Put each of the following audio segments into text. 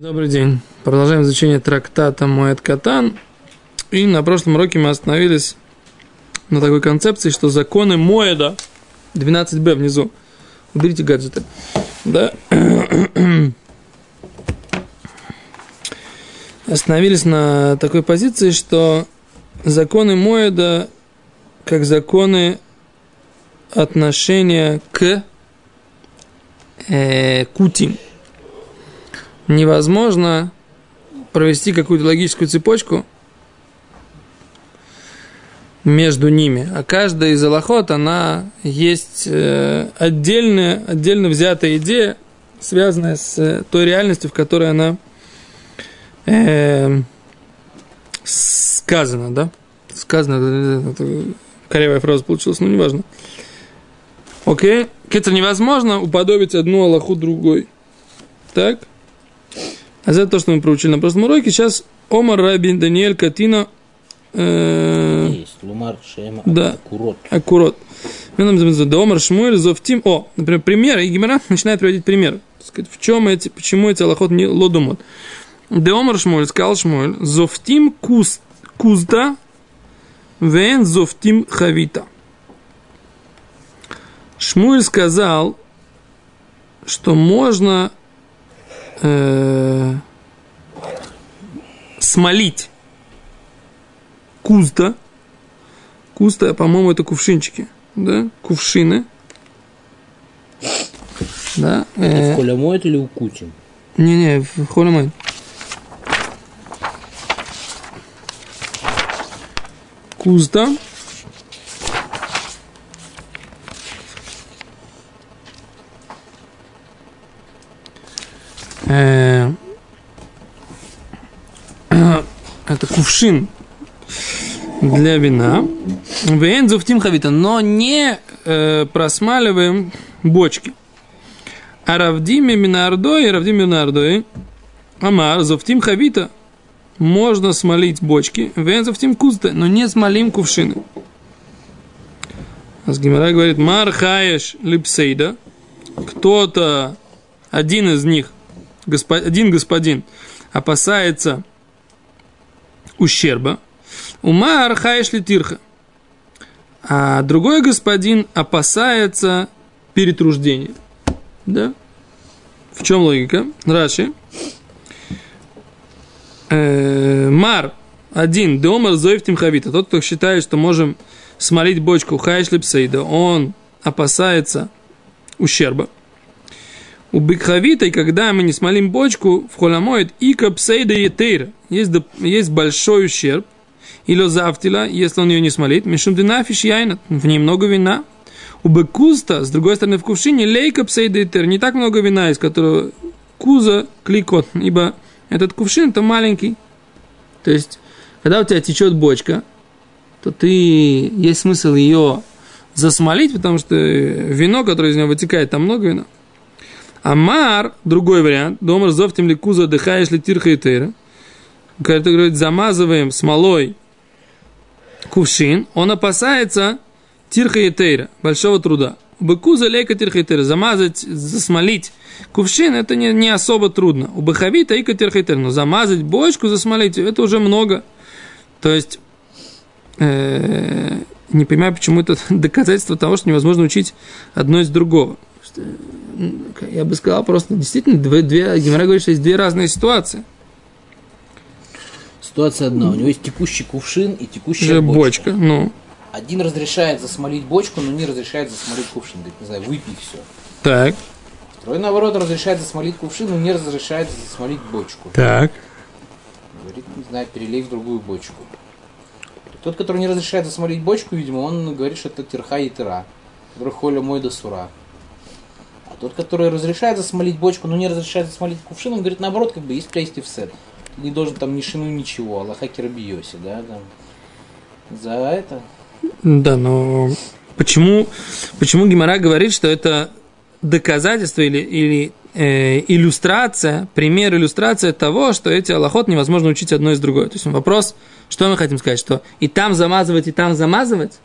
Добрый день. Продолжаем изучение трактата Моэт Катан. И на прошлом уроке мы остановились на такой концепции, что законы Моэда, 12b внизу, уберите гаджеты, да, остановились на такой позиции, что законы Моэда, как законы отношения к э, кутим – невозможно провести какую-то логическую цепочку между ними. А каждая из аллахот, она есть э, отдельная, отдельно взятая идея, связанная с э, той реальностью, в которой она э, сказана, да? Сказано, это, корявая фраза получилась, но неважно. Окей? Это невозможно уподобить одну Аллаху другой. Так? А это то, что мы проучили на прошлом уроке. Сейчас Омар Рабин Даниэль Катина э, есть. Лумар Шема да. Акурот. Акурот. Да Омар Шмуэль Зовтим. О, например, пример. И Гимара начинает приводить пример. Сказать, в чем эти, почему эти аллахот не лодумот. Да Омар Шмуэль, сказал Шмуэль, Зовтим куст, кузда вен зовтим хавита. Шмуэль сказал, что можно э, смолить кузда. Кузда, по-моему, это кувшинчики, да, кувшины. Да. Э, в холямоид или укутим? Не-не, в холямоид. Кузда. Э, это кувшин для вина. Вен зуфтим хавита, но не э, просмаливаем бочки. А равдиме минардой, равдиме минардой, амар зуфтим хавита, можно смолить бочки, вен зуфтим кузта, но не смолим кувшины. Асгимара говорит, мар хаеш липсейда, кто-то, один из них, один господин опасается ущерба, ума архаеш литирха, а другой господин опасается перетруждения. Да? В чем логика? Раши. Э, мар один, Деомар Зоев Тимхавита, тот, кто считает, что можем смолить бочку Хайш Липсейда, он опасается ущерба. У бикхавитой, когда мы не смолим бочку, в холомоид и капсейда и тейр. Есть, есть большой ущерб. Или завтила, если он ее не смолит. Мишум динафиш яйнат. В ней много вина. У бекуста, с другой стороны, в кувшине лейка псейда и тейр. Не так много вина, из которого куза кликот. Ибо этот кувшин то маленький. То есть, когда у тебя течет бочка, то ты есть смысл ее засмолить, потому что вино, которое из нее вытекает, там много вина. Амар, другой вариант, домар зовтим ли куза дыхаешь ли тирха и тейра. Когда говорит, замазываем смолой кувшин, он опасается тирха и тейра, большого труда. У быкуза лейка тирха и тейра, замазать, засмолить кувшин, это не, не особо трудно. У быхавита ика тирха и тейра, но замазать бочку, засмолить, это уже много. То есть, э, не понимаю, почему это доказательство того, что невозможно учить одно из другого я бы сказал, просто действительно, две, две, Гимара говорит, что есть две разные ситуации. Ситуация одна. У него есть текущий кувшин и текущая бочка. бочка. Ну. Один разрешает засмолить бочку, но не разрешает засмолить кувшин. Говорит, не знаю, выпей все. Так. Второй, наоборот, разрешает засмолить кувшин, но не разрешает засмолить бочку. Так. Говорит, не знаю, перелей в другую бочку. Тот, который не разрешает засмолить бочку, видимо, он говорит, что это тирха и тыра. Который холя мой до сура. Тот, который разрешает засмолить бочку, но не разрешает засмолить кувшин, он говорит, наоборот, как бы есть в сет. Не должен там ни шину, ничего, Аллаха Кирабиоси, да, там. За это. Да, но почему, почему Гимара говорит, что это доказательство или, или э, иллюстрация, пример иллюстрация того, что эти аллахот невозможно учить одно из другой. То есть вопрос, что мы хотим сказать, что и там замазывать, и там замазывать.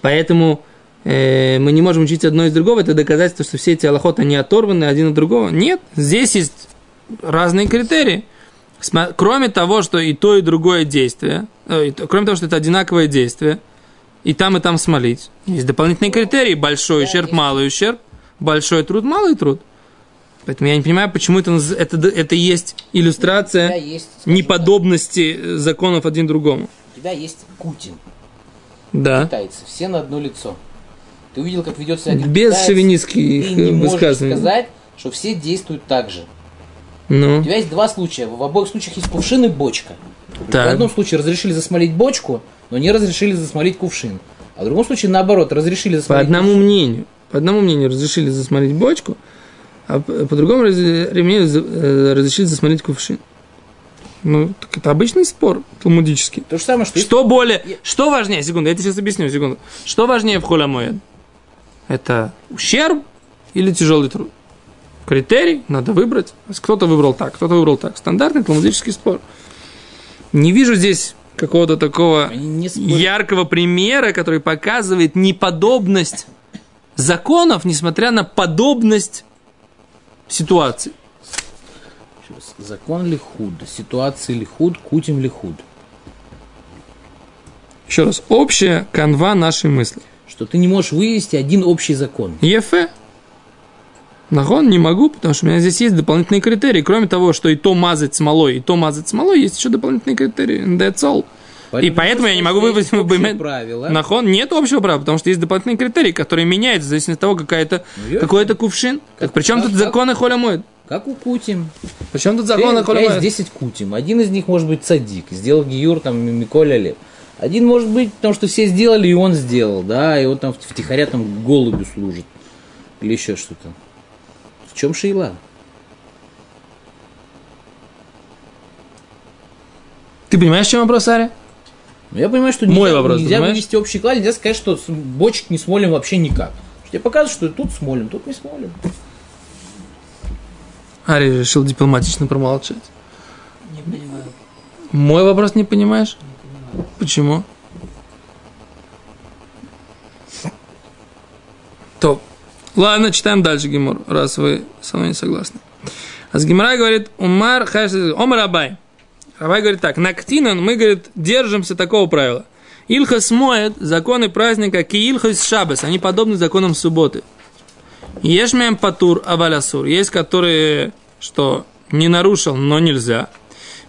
Поэтому мы не можем учить одно из другого, это доказательство, что все эти аллахот, они оторваны один от другого. Нет, здесь есть разные критерии. Кроме того, что и то, и другое действие, э, кроме того, что это одинаковое действие, и там, и там смолить, есть дополнительные критерии. Большой ущерб, малый ущерб, большой труд, малый труд. Поэтому я не понимаю, почему это, это, это есть иллюстрация есть, неподобности э, законов один другому. так, у тебя есть Кутин, Да. китайцы, все на одно лицо. Ты увидел, как ведет себя Без китаец, шовинистских Ты не э, можешь сказать, что все действуют так же. У Ну, тебя есть два случая. В обоих случаях есть кувшин и бочка. В так. одном случае разрешили засмолить бочку, но не разрешили засмолить кувшин. А в другом случае, наоборот, разрешили По засмолить одному мнению. По одному мнению разрешили засмотреть бочку, а по по другому раз- мнению э, разрешили засмотреть кувшин. Ну, так это обычный спор талмудический. То же самое, что... Что более, что важнее, секунду, я тебе сейчас объясню, секунду. Что важнее в холямоед? Это ущерб или тяжелый труд? Критерий надо выбрать. Кто-то выбрал так, кто-то выбрал так. Стандартный талмудический спор. Не вижу здесь какого-то такого яркого примера, который показывает неподобность законов, несмотря на подобность ситуации. Закон ли худ? Ситуация ли худ? Кутим ли худ? Еще раз, общая канва нашей мысли. Что ты не можешь вывести один общий закон. ЕФ. Нахон не могу, потому что у меня здесь есть дополнительные критерии. Кроме того, что и то мазать смолой, и то мазать смолой, есть еще дополнительные критерии. That's all. И поэтому я не могу вывести в правила. Нахон нет общего права, потому что есть дополнительные критерии, которые меняются в зависимости от того, какая-то, Ну, ясно. какой-то кувшин. Так при чем как- тут как- законы холя моет? Как у Кутим. При чем тут законы холя есть моет? 10 Кутим. Один из них может быть садик. Сделал Гиюр, там, Миколя Лев. Один может быть, потому что все сделали, и он сделал, да, и он там втихаря там голубю служит. Или еще что-то. В чем шейла? Ты понимаешь, в чем вопрос, Аря? Ну, я понимаю, что Мой нельзя, вопрос, нельзя понимаешь? вывести общий клад, нельзя сказать, что бочек не смолим вообще никак. Тебе показывают, что тут смолим, тут не смолим. Ари решил дипломатично промолчать. Не понимаю. Мой вопрос не понимаешь? Почему? То. Ладно, читаем дальше Гимор, раз вы со мной не согласны. А с Гимора говорит, Умар хаш... Омар Абай. Абай говорит так, Нактинан, мы, говорит, держимся такого правила. Илхас моет, законы праздника, ки Илхас шабес, они подобны законам субботы. Ешмем патур авалясур, есть которые, что не нарушил, но нельзя.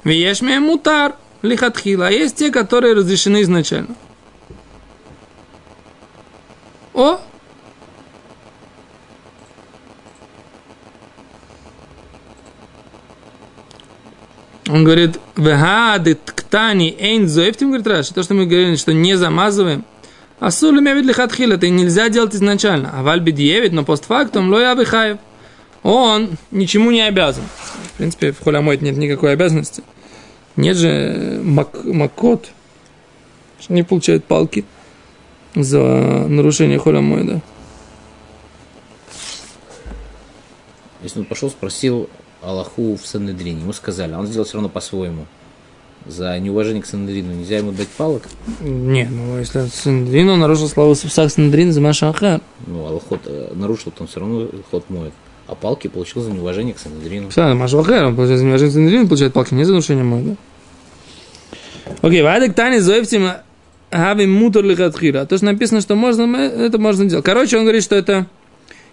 Вешмем мутар лихатхила, а есть те, которые разрешены изначально. О, Он говорит, вегады ткани эйн зоэфтим, говорит Раши, то, что мы говорили, что не замазываем, а сулю мявид лихатхил, это нельзя делать изначально. А валь бедиевит, но постфактум лоя бихаев. Он ничему не обязан. В принципе, в холямойт нет никакой обязанности. Нет же мак, макот, что не получают палки за нарушение холямойда. Если он пошел, спросил Аллаху в Санедрине, ему сказали, а он сделал все равно по-своему. За неуважение к Санедрину нельзя ему дать палок. Не, ну если он нарушил славу Сусах Сандрин за Машахар. Ну, Аллахот э, нарушил, то он все равно ход моет. А палки получил за неуважение к Санедрину. Все, Машахар, он получает за неуважение Сандрин, получает палки не за нарушение мой, да? Окей, вадек тани зоевтим хави мутор лихатхира. То, что написано, что можно, это можно делать. Короче, он говорит, что это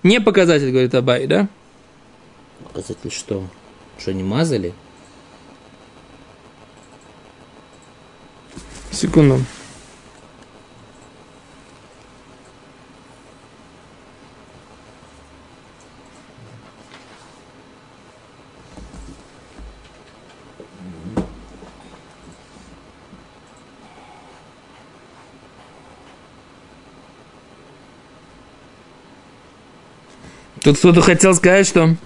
не показатель, говорит Абай, да? Показатель что? Что, не мазали? Секунду. Тут кто-то хотел сказать, что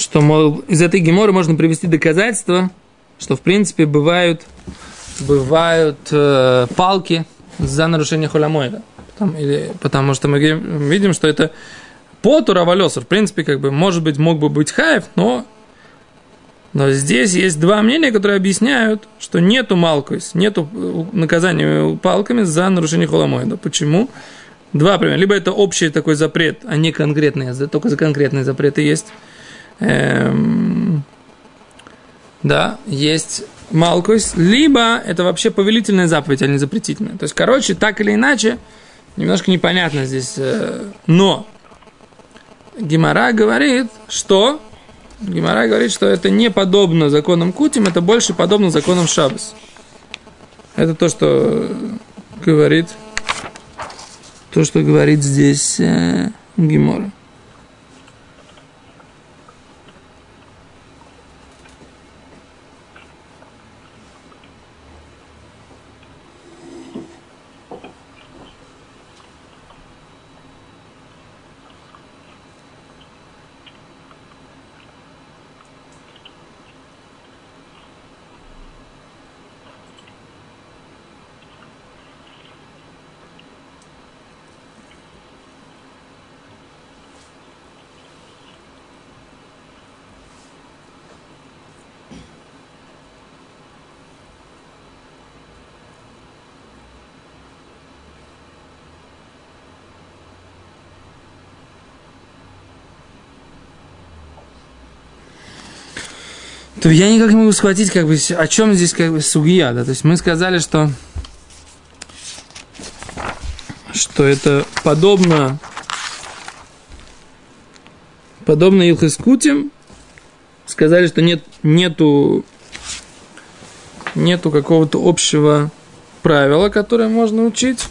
что, мол, из этой геморы можно привести доказательства, что, в принципе, бывают, бывают э, палки за нарушение холямоида. Потому, или, потому что мы видим, что это по Туравалесу, в принципе, как бы, может быть, мог бы быть хаев, но, но здесь есть два мнения, которые объясняют, что нету малкойс, нету э, наказания палками за нарушение холямоида. Почему? Два примера. Либо это общий такой запрет, а не конкретные, за- только за конкретные запреты есть. эм, да, есть Малкус, либо это вообще повелительная заповедь, а не запретительная. То есть, короче, так или иначе, немножко непонятно здесь. Э, но Гимара говорит, что Гимара говорит, что это не подобно законам Кутим, это больше подобно законам Шабас. Это то, что говорит, то, что говорит здесь э, Гимора. То я никак не могу схватить, как бы, о чем здесь как бы сугия, да, то есть мы сказали, что что это подобно подобно Илхискутим, сказали, что нет, нету нету какого-то общего правила, которое можно учить.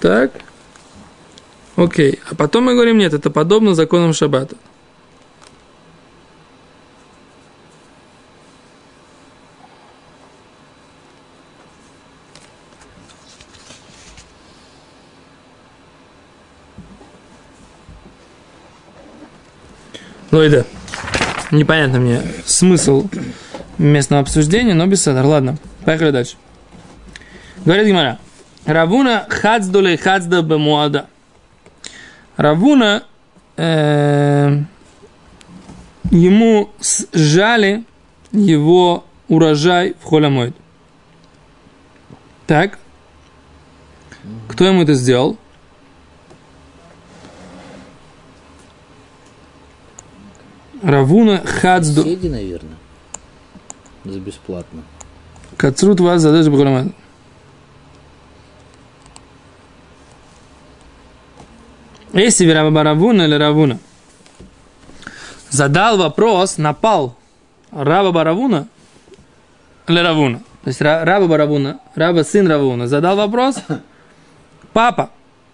Так. Окей. А потом мы говорим, нет, это подобно законам Шаббата. Ну и да. Непонятно мне смысл местного обсуждения, но без садар. Ладно, поехали дальше. Говорит Гимара. Равуна хацдулей хацда бемуада. Равуна э, ему сжали его урожай в холямойд. Так. Кто ему это сделал? Равуна Хацду. Соседи, наверное. За бесплатно. Кацрут вас задашь Бахрамад. Если Раба Равуна или Равуна задал вопрос, напал Раба Баравуна или Равуна. То есть Раба Баравуна, Раба сын Равуна, задал вопрос, папа,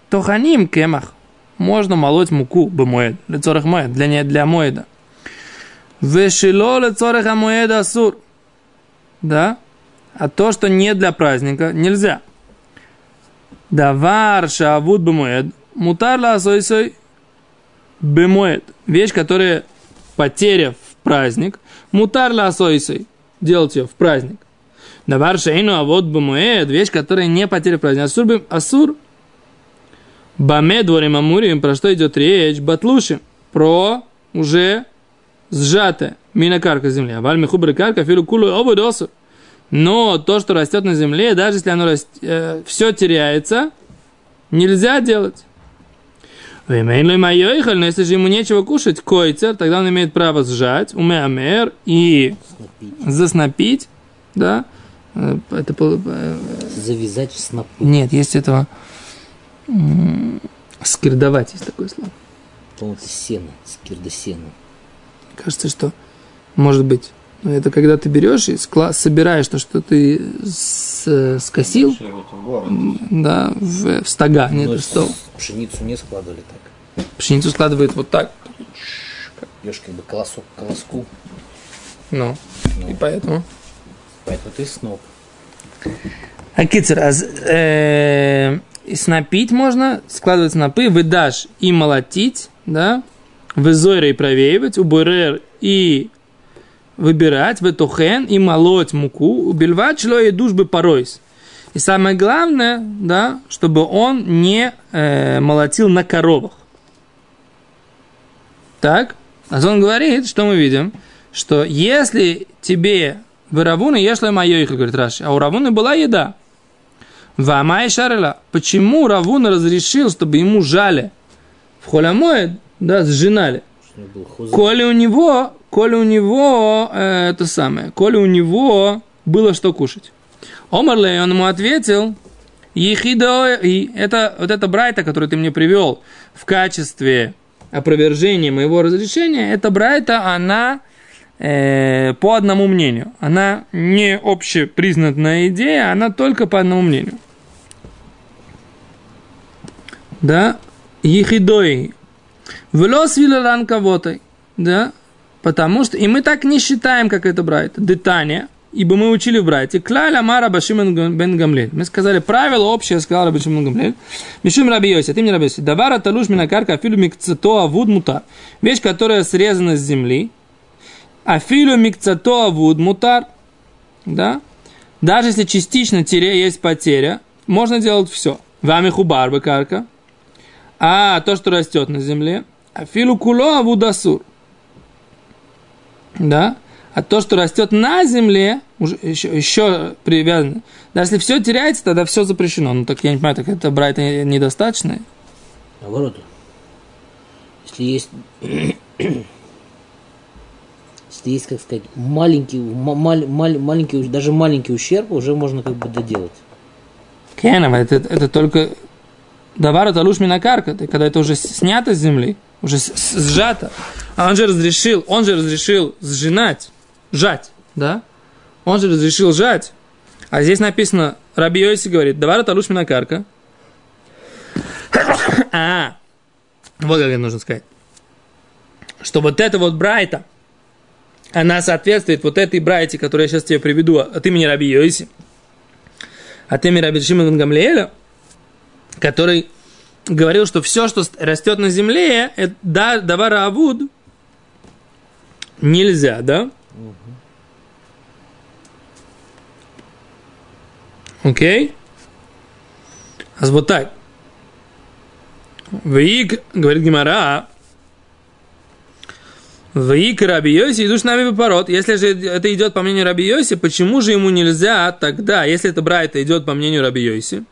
тоханим кемах, можно молоть муку бемоед, лицорах моед, для, не, для моеда. Вешило лецорех амуэда асур. Да? А то, что не для праздника, нельзя. Давар шавуд бемуэд. Мутар ла сой бемуэд. Вещь, которая потеря в праздник. Мутар ла сой Делать ее в праздник. Давар шейну авод бемуэд. Вещь, которая не потеря в праздник. Асур, бем, асур Баме дворим амурим, про что идет речь? Батлушим. Про уже сжатое, минокарка земли. А вальми хубры карка, филу кулу обудосу. Но то, что растет на земле, даже если оно раст... э, все теряется, нельзя делать. Но если же ему нечего кушать, койцер, тогда он имеет право сжать, умеамер и Снопить. заснопить, да, Э, это э, Завязать в снопы. нет, есть этого скирдовать, есть такое слово. По-моему, это сено, скирда сена. Кажется, что может быть. Но это когда ты берешь и скла- собираешь то, что ты с- скосил, да, в, в стога, нет, Но в стол. с- Пшеницу не складывали так. Пшеницу складывают вот так. Бьешь как бы колосок к колоску. Ну, и поэтому. Поэтому ты сноп. А кицер, а э, снопить можно, складывать снопы, выдашь и молотить, да, в и провеивать, у бурер и выбирать, в тухен и молоть муку, убивать чло и душ бы поройс. И самое главное, да, чтобы он не э, молотил на коровах. Так? А он говорит, что мы видим, что если тебе в Равуне ешь мое их, говорит Раши, а у Равуны была еда. Вамай шарила. Почему Равуна разрешил, чтобы ему жали в холямое, да, сжинали? Коли у него, коли у него, э, это самое, коли у него было что кушать. Омарлей, он ему ответил, Ехидо, и это вот эта брайта, которую ты мне привел в качестве опровержения моего разрешения, эта брайта, она э, по одному мнению. Она не общепризнанная идея, она только по одному мнению. Да? Ехидой. Влос вилалан кого-то. Да? Потому что, и мы так не считаем, как это брайта. Детание, ибо мы учили в брайте. Клаль Амара Башим бен Гамлель. Мы сказали, правило общее, сказал Рабашим бен Гамлель. Мишум Раби Йоси, ты мне Раби Йоси. Давара талуш минакарка афилу микцато авуд мутар. Вещь, которая срезана с земли. Афилу микцато авуд мутар. Да? Даже если частично тире есть потеря, можно делать все. Вами хубар карка. А то, что растет на земле, афилу куло авудасур. Да? А то, что растет на земле, уже, еще, еще привязано. Даже если все теряется, тогда все запрещено. Ну так я не понимаю, так это брать недостаточно. Наоборот. Если есть... Если есть, как сказать, маленький, ма- мал- мал- маленький, даже маленький ущерб, уже можно как бы доделать. Кенов, это, это только Давар это луж минакарка, когда это уже снято с земли, уже сжато. А он же разрешил, он же разрешил сжинать, жать, да? Он же разрешил жать. А здесь написано, Раби Йоси говорит, давар это луж минакарка. А, вот как это нужно сказать. Что вот это вот брайта, она соответствует вот этой брайте, которую я сейчас тебе приведу от имени Раби Йоси, от имени Раби Шимона Гамлиэля, который говорил, что все, что растет на земле, это да, давара авуд, нельзя, да? Окей? А вот так. Вик, говорит Гимара, Вик Раби Йоси, идут нами пород. Если же это идет по мнению Раби Йоси, почему же ему нельзя тогда, если это брайта идет по мнению Раби Йоси?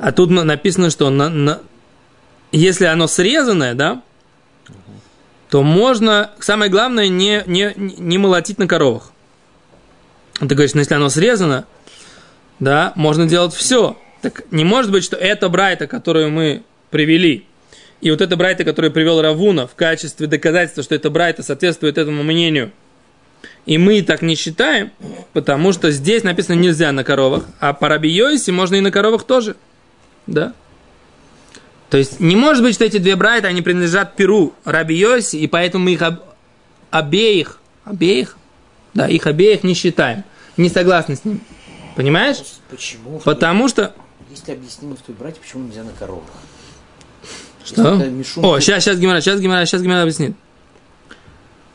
А тут на- написано, что на- на- если оно срезанное, да, то можно, самое главное, не, не, не молотить на коровах. Ты говоришь, ну если оно срезано, да, можно делать все. Так не может быть, что это брайта, которую мы привели, и вот это брайта, которую привел Равуна в качестве доказательства, что это брайта соответствует этому мнению, и мы так не считаем, потому что здесь написано нельзя на коровах, а по Раби Йоси можно и на коровах тоже. Да? То есть не может быть, что эти две брайта, они принадлежат Перу Раби Йоси, и поэтому мы их об- обеих, обеих, да, их обеих не считаем. Не согласны с ним. Понимаешь? Почему? Потому что... Если объяснимо в той брате, почему нельзя на коровах? Что? Мишум- О, сейчас, сейчас Гимара, сейчас Гимара, сейчас Гимара объяснит.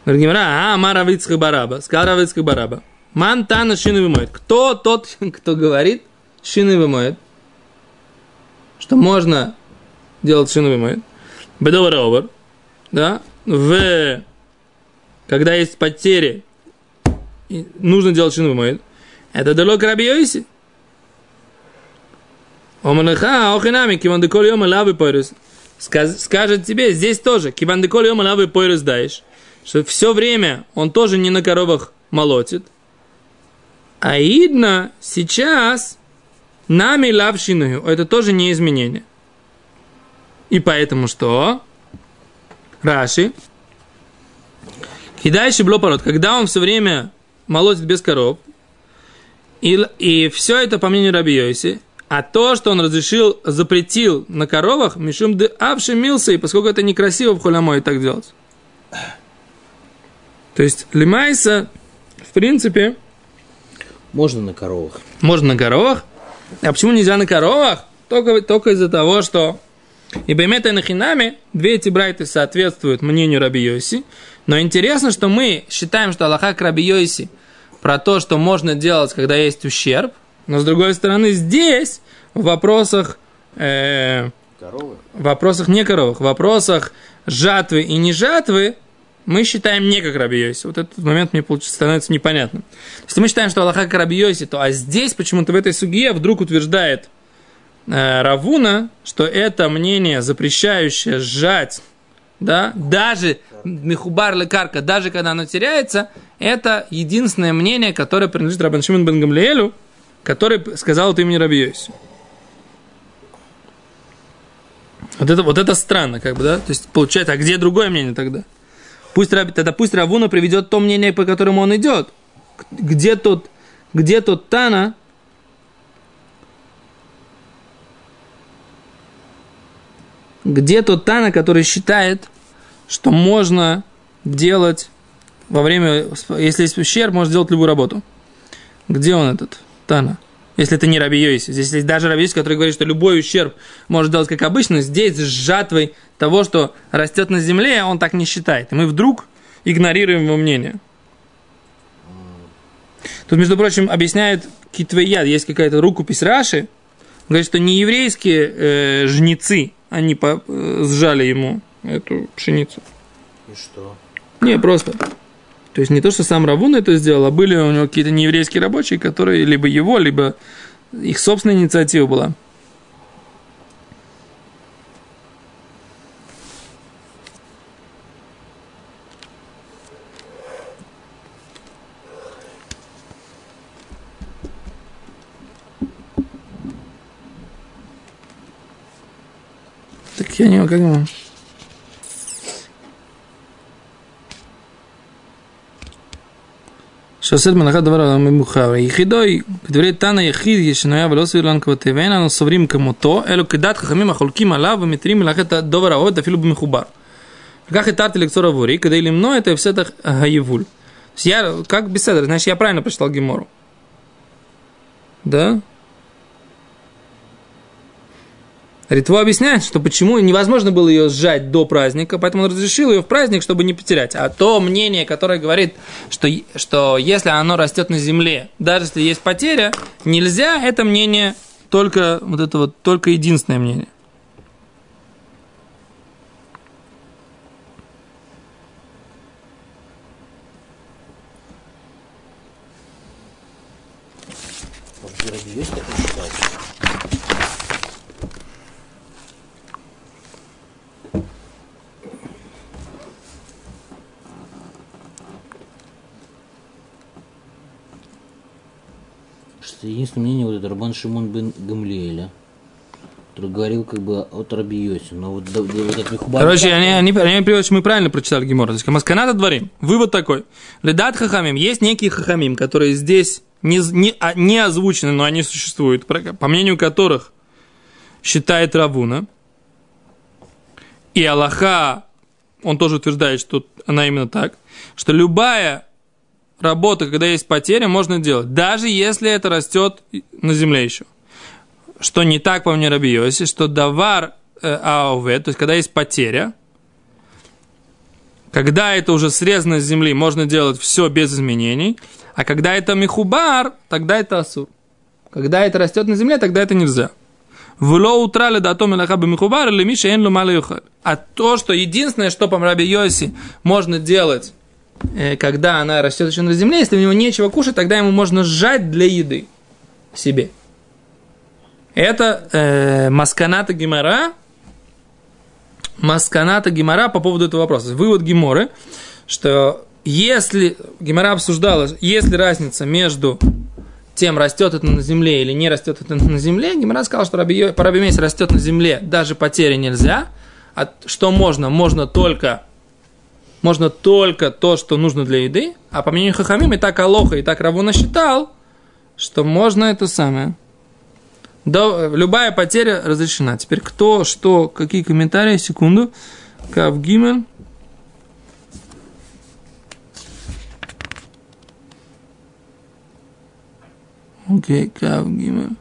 Говорит Гимара, а, Мара Вицкак Бараба, сказал Равицкак Бараба. Ман Тана шины вымоет. Кто тот, кто говорит, шины вымоет? Что можно делать шину вымоет? Бедовар овер, да? В... Когда есть потери, нужно делать шину вымоет. Это далек Раби Йоси. Омалеха, охинами, киван йома лавы пойрус. Скажет тебе, здесь тоже, киван йома лавы пойрус даешь, что все время он тоже не на коровах молотит. А идно сейчас нами лавшиную, это тоже не изменение. И поэтому что? Раши. Кидайши блопород, когда он все время молотит без коров, и, и все это по мнению Раби Йоси, а то, что он разрешил, запретил на коровах, Мишум де мился, и поскольку это некрасиво в холямой так делать. То есть лимайса, в принципе, Можно на коровах. можно на коровах. А почему нельзя на коровах? Только, только из-за того, что и Баймета и Нахинами, две эти брайты соответствуют мнению Раби Йоси. Но интересно, что мы считаем, что Аллаха к Раби Йоси про то, что можно делать, когда есть ущерб. Но с другой стороны, здесь в вопросах, э, Коровы? в вопросах не коровых, в вопросах жатвы и не жатвы, мы считаем не как Раби Йоси. Вот этот момент мне становится непонятным. Если мы считаем, что Аллаха как Раби Йоси, то а здесь почему-то в этой суге вдруг утверждает э, Равуна, что это мнение, запрещающее сжать да, даже Мехубар лекарка, даже когда оно теряется, это единственное мнение, которое принадлежит Рабан Шимон бен Гамлиэлю, который сказал от имени Раби Йоси. Вот это, вот это странно, как бы, да? То есть, получается, а где другое мнение тогда? Пусть, тогда пусть Равуна приведет то мнение, по которому он идет. Где тот, где тот Тана, где тот Тана, который считает, что можно делать во время, если есть ущерб, можно сделать любую работу. Где он этот Тана? Если это не Раби Йоси. Здесь есть даже Раби Йоси, который говорит, что любой ущерб может делать как обычно. Здесь с жатвой того, что растет на земле, он так не считает. И мы вдруг игнорируем его мнение. Тут, между прочим, объясняет Китвеяд, есть какая-то рукопись Раши, говорит, что не еврейские э, жнецы, они по, э, сжали ему эту пшеницу. И что? Не, просто. То есть не то, что сам Равун это сделал, а были у него какие-то нееврейские рабочие, которые либо его, либо их собственная инициатива была. Так я не как Шасет Малахат Двара Мухава. Ехидой, Кдвре Тана Ехид, Ешиноя Велос Вилан Кватевена, но соврим Камото, Элу Кедат Хахамим Ахолким Алав, Митрим Малахат Довара Од, Афилу Бмихубар. Как и Тарт Лекцора Вури, когда или мной, это все это Хаевуль. Я, как беседа, значит, я правильно прочитал Гемору. Да? Ритво объясняет, что почему невозможно было ее сжать до праздника, поэтому он разрешил ее в праздник, чтобы не потерять. А то мнение, которое говорит, что, что если оно растет на земле, даже если есть потеря, нельзя, это мнение только вот это вот только единственное мнение. что единственное мнение вот это Рабан Шимон бен Гамлиэля, который говорил как бы от Раби но вот, да, вот этот Михубар... Короче, они, они, они что мы правильно прочитали Гемор. То есть, Масканата дворим. Вывод такой. Ледат хахамим. Есть некие хахамим, которые здесь не, не, а, не озвучены, но они существуют, по мнению которых считает Равуна. И Аллаха, он тоже утверждает, что она именно так, что любая работа, когда есть потеря, можно делать, даже если это растет на земле еще. Что не так, по мне Раби Йоси, что давар э, АОВ, то есть когда есть потеря, когда это уже срезано с земли, можно делать все без изменений, а когда это михубар, тогда это асур. Когда это растет на земле, тогда это нельзя. Вло утрали до том михубар или миша А то, что единственное, что по Раби Йоси можно делать когда она растет еще на земле, если у него нечего кушать, тогда ему можно сжать для еды себе. Это э, масканата гемора, масканата гемора по поводу этого вопроса. Вывод геморы, что если гемора обсуждала, есть ли разница между тем, растет это на земле или не растет это на земле, Гимара сказал, что раби растет на земле, даже потери нельзя. А что можно? Можно только можно только то, что нужно для еды, а по мнению Хахамим и так Алоха, и так Равуна считал, что можно это самое. Да, любая потеря разрешена. Теперь кто, что, какие комментарии, секунду. Кав Гимель. Окей, Кав Гимель.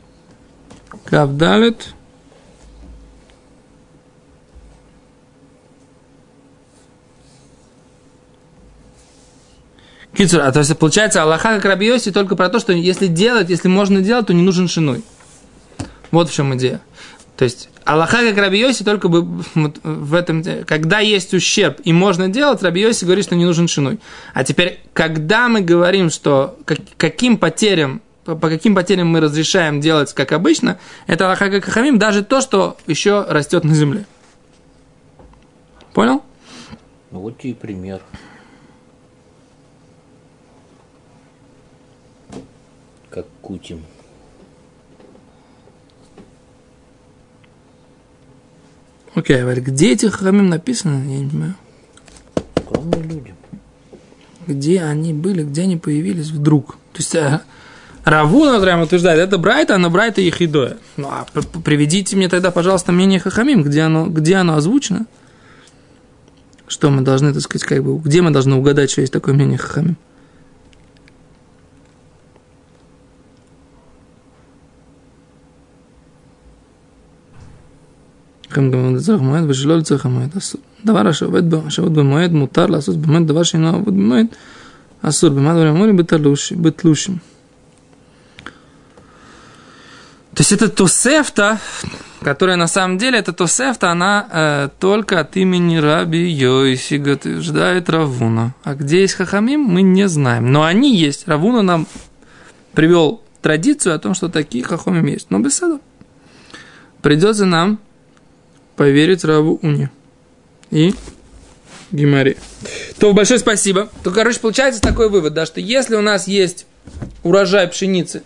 Кицур, а то есть получается Аллаха как Рабиоси только про то, что если делать, если можно делать, то не нужен шиной. Вот в чем идея. То есть Аллаха как Рабиоси только бы вот в этом, когда есть ущерб и можно делать, Рабиоси говорит, что не нужен шиной. А теперь, когда мы говорим, что как, каким потерям, по, каким потерям мы разрешаем делать, как обычно, это Аллаха как Хамим, даже то, что еще растет на земле. Понял? вот тебе и пример. Как кутим. Окей, okay, где эти хахамим написаны, я не понимаю. Скромные люди. Где они были, где они появились вдруг. То есть э, Равуна прямо утверждает, это Брайта, а на Брайта Ехидоя. Ну, а приведите мне тогда, пожалуйста, мнение Хахамим, где оно, где оно озвучено. Что мы должны, так сказать, как бы, где мы должны угадать, что есть такое мнение Хахамим? לכם גם לצורך מועד ושלא לצורך המועד אסור. דבר השעובד, השעובד במועד מותר לעשות במועד דבר שאינו עבוד במועד אסור. במה דברים אמורים? בתלושים. То есть это Тосефта, которая на самом деле, это Тосефта, она э, только от имени Раби Йоиси утверждает Равуна. А где есть Хахамим, мы не знаем. Но они есть. Равуна нам привел традицию о том, что такие Хахамим есть. Но без сада. Придется нам поверить Раву Уне и Гимаре. То большое спасибо. То, короче, получается такой вывод, да, что если у нас есть урожай пшеницы,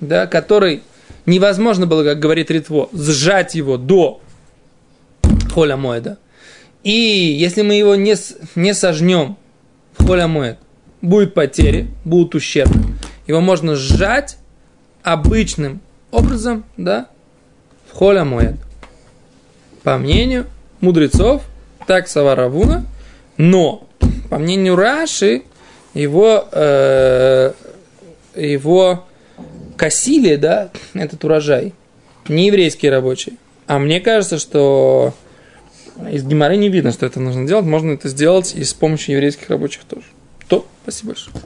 да, который невозможно было, как говорит Ритво, сжать его до холя моеда. И если мы его не, не сожнем в холя моед, будет потери, будут ущербы. Его можно сжать обычным образом, да, в холя моед по мнению мудрецов, так Саваравуна, но по мнению Раши, его, э, его косили, да, этот урожай, не еврейские рабочие. А мне кажется, что из Гимары не видно, что это нужно делать. Можно это сделать и с помощью еврейских рабочих тоже. То, спасибо большое.